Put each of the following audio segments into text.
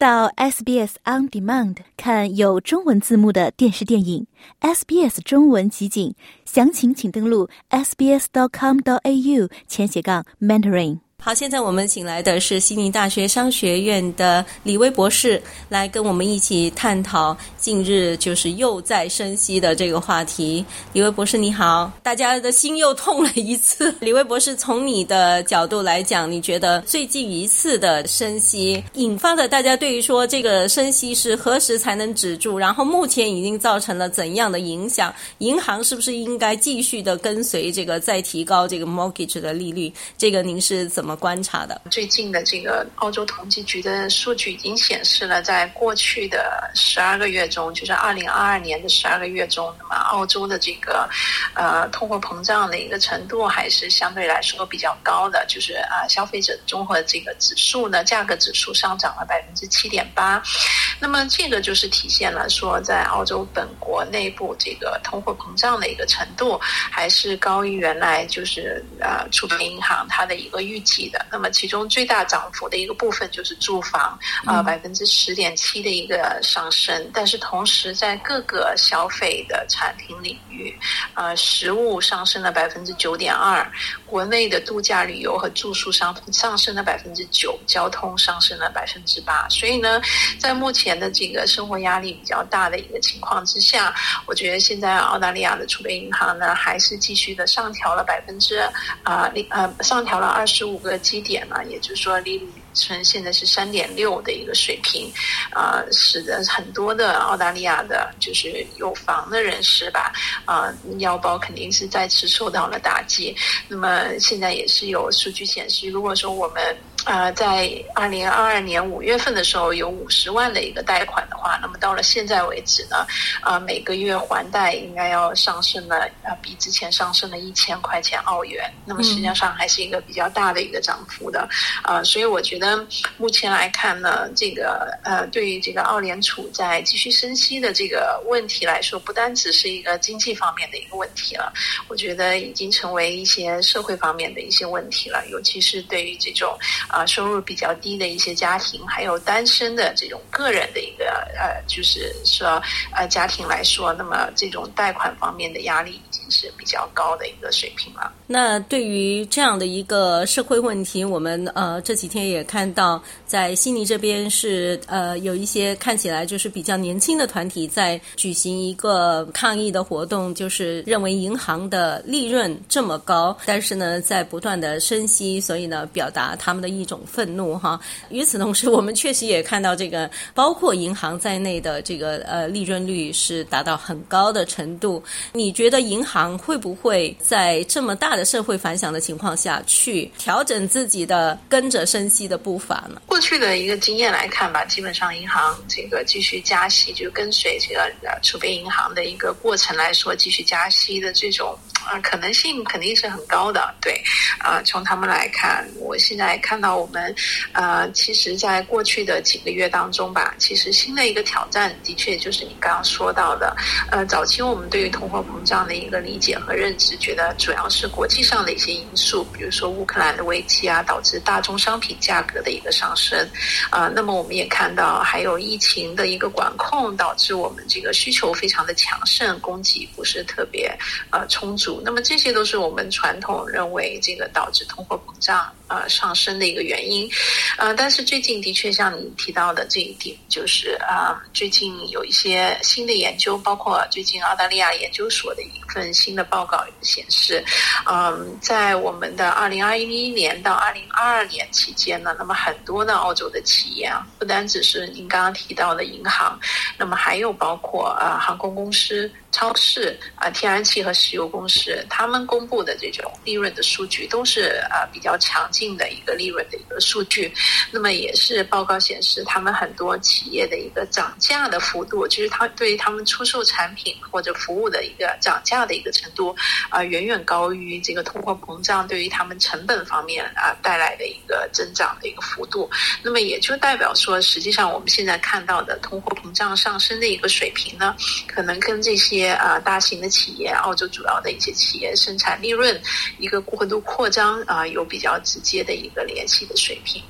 到 SBS On Demand 看有中文字幕的电视电影，SBS 中文集锦，详情请登录 sbs.com.au 前斜杠 mentoring。好，现在我们请来的是悉尼大学商学院的李威博士，来跟我们一起探讨近日就是又在升息的这个话题。李威博士，你好，大家的心又痛了一次。李威博士，从你的角度来讲，你觉得最近一次的升息引发了大家对于说这个升息是何时才能止住？然后目前已经造成了怎样的影响？银行是不是应该继续的跟随这个再提高这个 mortgage 的利率？这个您是怎么？观察的？最近的这个澳洲统计局的数据已经显示了，在过去的十二个月中，就是二零二二年的十二个月中，那么澳洲的这个呃通货膨胀的一个程度还是相对来说比较高的，就是啊消费者综合这个指数呢，价格指数上涨了百分之七点八，那么这个就是体现了说，在澳洲本国内部这个通货膨胀的一个程度还是高于原来就是呃储备银行它的一个预期。那么其中最大涨幅的一个部分就是住房，啊，百分之十点七的一个上升。但是同时在各个消费的产品领域，呃，食物上升了百分之九点二，国内的度假旅游和住宿上上升了百分之九，交通上升了百分之八。所以呢，在目前的这个生活压力比较大的一个情况之下，我觉得现在澳大利亚的储备银行呢，还是继续的上调了百分之啊，呃，上调了二十五个。个基点嘛，也就是说利率呈现的是三点六的一个水平，啊，使得很多的澳大利亚的，就是有房的人士吧，啊，腰包肯定是再次受到了打击。那么现在也是有数据显示，如果说我们。呃，在二零二二年五月份的时候有五十万的一个贷款的话，那么到了现在为止呢，啊，每个月还贷应该要上升了，啊，比之前上升了一千块钱澳元。那么实际上还是一个比较大的一个涨幅的，啊，所以我觉得那目前来看呢，这个呃，对于这个澳联储在继续升息的这个问题来说，不单只是一个经济方面的一个问题了，我觉得已经成为一些社会方面的一些问题了，尤其是对于这种。啊，收入比较低的一些家庭，还有单身的这种个人的一个呃，就是说呃家庭来说，那么这种贷款方面的压力已经是比较高的一个水平了。那对于这样的一个社会问题，我们呃这几天也看到，在悉尼这边是呃有一些看起来就是比较年轻的团体在举行一个抗议的活动，就是认为银行的利润这么高，但是呢在不断的升息，所以呢表达他们的。一种愤怒哈。与此同时，我们确实也看到这个，包括银行在在内的这个呃利润率是达到很高的程度。你觉得银行会不会在这么大的社会反响的情况下去调整自己的跟着升息的步伐呢？过去的一个经验来看吧，基本上银行这个继续加息，就跟随这个储备银行的一个过程来说，继续加息的这种啊可能性肯定是很高的。对啊，从他们来看，我现在看到。我们呃，其实，在过去的几个月当中吧，其实新的一个挑战，的确就是你刚刚说到的，呃，早期我们对于通货膨胀的一个理解和认知，觉得主要是国际上的一些因素，比如说乌克兰的危机啊，导致大宗商品价格的一个上升，啊，那么我们也看到还有疫情的一个管控，导致我们这个需求非常的强盛，供给不是特别呃充足，那么这些都是我们传统认为这个导致通货膨胀呃上升的一个。原因，呃，但是最近的确像你提到的这一点，就是啊，最近有一些新的研究，包括最近澳大利亚研究所的一份新的报告显示，嗯，在我们的二零二一年到二零二二年期间呢，那么很多的澳洲的企业啊，不单只是您刚刚提到的银行，那么还有包括啊航空公司。超市啊，天然气和石油公司，他们公布的这种利润的数据都是啊比较强劲的一个利润的一个数据。那么也是报告显示，他们很多企业的一个涨价的幅度，就是他对于他们出售产品或者服务的一个涨价的一个程度啊，远远高于这个通货膨胀对于他们成本方面啊带来的一个增长的一个幅度。那么也就代表说，实际上我们现在看到的通货膨胀上升的一个水平呢，可能跟这些。些啊大型的企业，澳洲主要的一些企业生产利润一个过度扩张啊，有比较直接的一个联系的水平。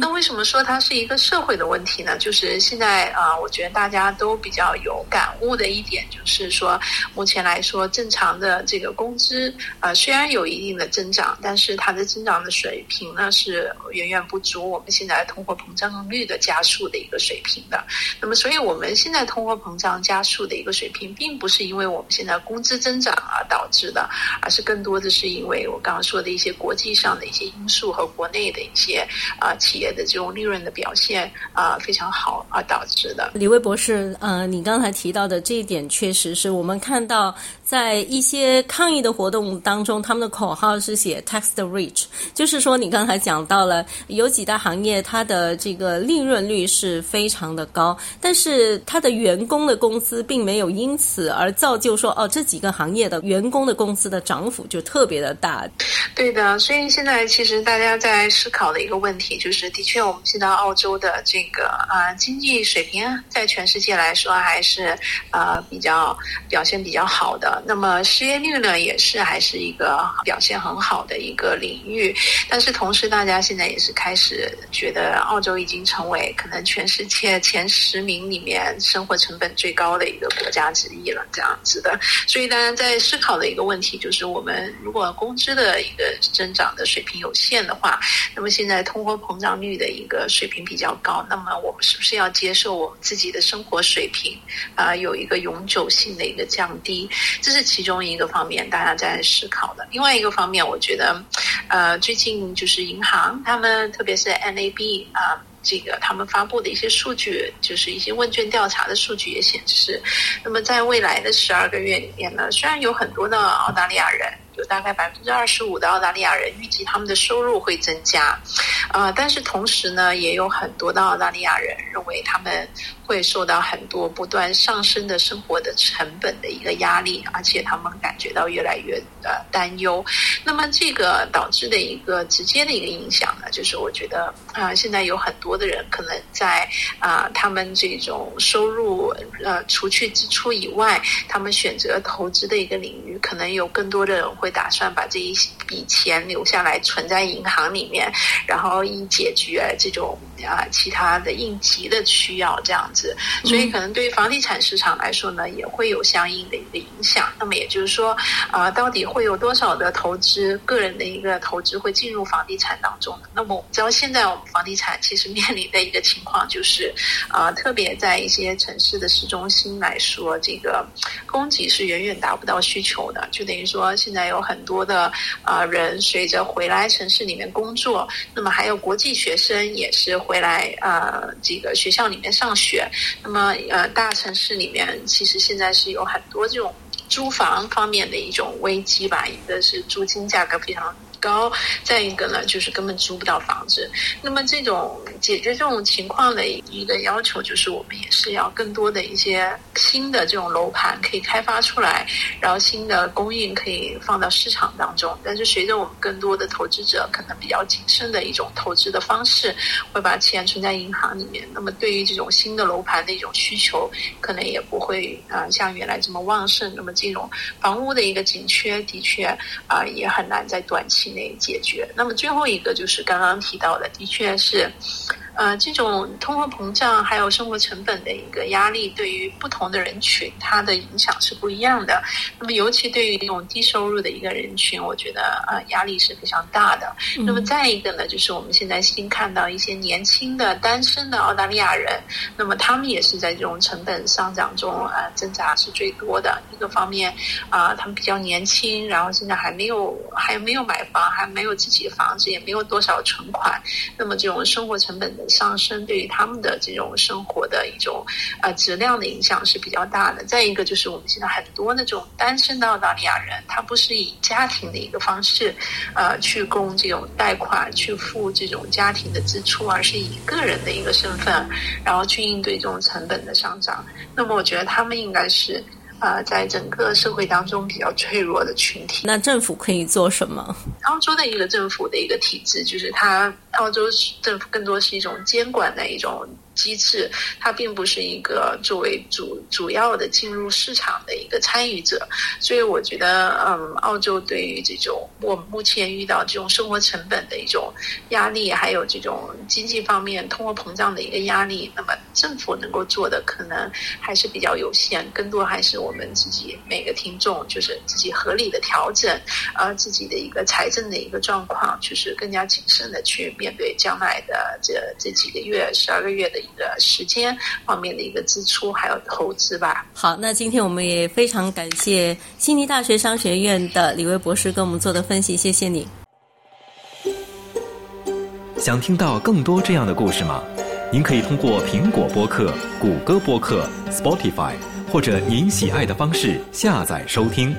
那为什么说它是一个社会的问题呢？就是现在啊，我觉得大家都比较有感悟的一点，就是说目前来说，正常的这个工资啊，虽然有一定的增长，但是它的增长的水平呢是远远不足我们现在通货膨胀率的加速的一个水平的。那么，所以我们现在通货膨胀加速的一个水平，并不是是因为我们现在工资增长而导致的，而是更多的是因为我刚刚说的一些国际上的一些因素和国内的一些啊企业的这种利润的表现啊非常好而导致的。李威博士，呃，你刚才提到的这一点，确实是我们看到在一些抗议的活动当中，他们的口号是写 “tax the rich”，就是说你刚才讲到了有几大行业，它的这个利润率是非常的高。但是他的员工的工资并没有因此而造就说哦，这几个行业的员工的工资的涨幅就特别的大。对的，所以现在其实大家在思考的一个问题就是，的确我们现在澳洲的这个啊经济水平在全世界来说还是啊比较表现比较好的。那么失业率呢也是还是一个表现很好的一个领域。但是同时大家现在也是开始觉得澳洲已经成为可能全世界前十名里面生活成本最高的一个国家之一了，这样子的。所以大家在思考的一个问题就是，我们如果工资的一个增长的水平有限的话，那么现在通货膨胀率的一个水平比较高，那么我们是不是要接受我们自己的生活水平啊有一个永久性的一个降低？这是其中一个方面，大家在思考的。另外一个方面，我觉得，呃，最近就是银行他们，特别是 NAB 啊。这个他们发布的一些数据，就是一些问卷调查的数据也显示，那么在未来的十二个月里面呢，虽然有很多的澳大利亚人，有大概百分之二十五的澳大利亚人预计他们的收入会增加，啊，但是同时呢，也有很多的澳大利亚人认为他们。会受到很多不断上升的生活的成本的一个压力，而且他们感觉到越来越的担忧。那么这个导致的一个直接的一个影响呢，就是我觉得啊，现在有很多的人可能在啊，他们这种收入呃除去支出以外，他们选择投资的一个领域，可能有更多的人会打算把这一笔钱留下来存在银行里面，然后以解决这种啊其他的应急的需要这样子。所以，可能对于房地产市场来说呢，也会有相应的一个影响。那么，也就是说，啊，到底会有多少的投资，个人的一个投资会进入房地产当中呢？那么，我们知道现在我们房地产其实面临的一个情况就是，啊，特别在一些城市的市中心来说，这个供给是远远达不到需求的。就等于说，现在有很多的啊人随着回来城市里面工作，那么还有国际学生也是回来啊，这个学校里面上学。那么，呃，大城市里面其实现在是有很多这种租房方面的一种危机吧，一个是租金价格非常。高，再一个呢，就是根本租不到房子。那么这种解决这种情况的一个要求，就是我们也是要更多的一些新的这种楼盘可以开发出来，然后新的供应可以放到市场当中。但是随着我们更多的投资者可能比较谨慎的一种投资的方式，会把钱存在银行里面。那么对于这种新的楼盘的一种需求，可能也不会啊像原来这么旺盛。那么这种房屋的一个紧缺，的确啊也很难在短期。内解决。那么最后一个就是刚刚提到的，的确是。呃，这种通货膨胀还有生活成本的一个压力，对于不同的人群，它的影响是不一样的。那么，尤其对于这种低收入的一个人群，我觉得呃压力是非常大的。那么，再一个呢，就是我们现在新看到一些年轻的单身的澳大利亚人，那么他们也是在这种成本上涨中啊挣扎是最多的。一个方面啊，他们比较年轻，然后现在还没有还没有买房，还没有自己的房子，也没有多少存款，那么这种生活成本的。上升对于他们的这种生活的一种呃质量的影响是比较大的。再一个就是我们现在很多那种单身的澳大利亚人，他不是以家庭的一个方式呃去供这种贷款去付这种家庭的支出，而是以个人的一个身份，然后去应对这种成本的上涨。那么我觉得他们应该是。呃，在整个社会当中比较脆弱的群体，那政府可以做什么？澳洲的一个政府的一个体制，就是它澳洲政府更多是一种监管的一种。机制，它并不是一个作为主主要的进入市场的一个参与者，所以我觉得，嗯，澳洲对于这种我们目前遇到这种生活成本的一种压力，还有这种经济方面通货膨胀的一个压力，那么政府能够做的可能还是比较有限，更多还是我们自己每个听众，就是自己合理的调整，呃，自己的一个财政的一个状况，就是更加谨慎的去面面对将来的这这几个月、十二个月的。一个时间方面的一个支出，还有投资吧。好，那今天我们也非常感谢悉尼大学商学院的李威博士跟我们做的分析，谢谢你。想听到更多这样的故事吗？您可以通过苹果播客、谷歌播客、Spotify 或者您喜爱的方式下载收听。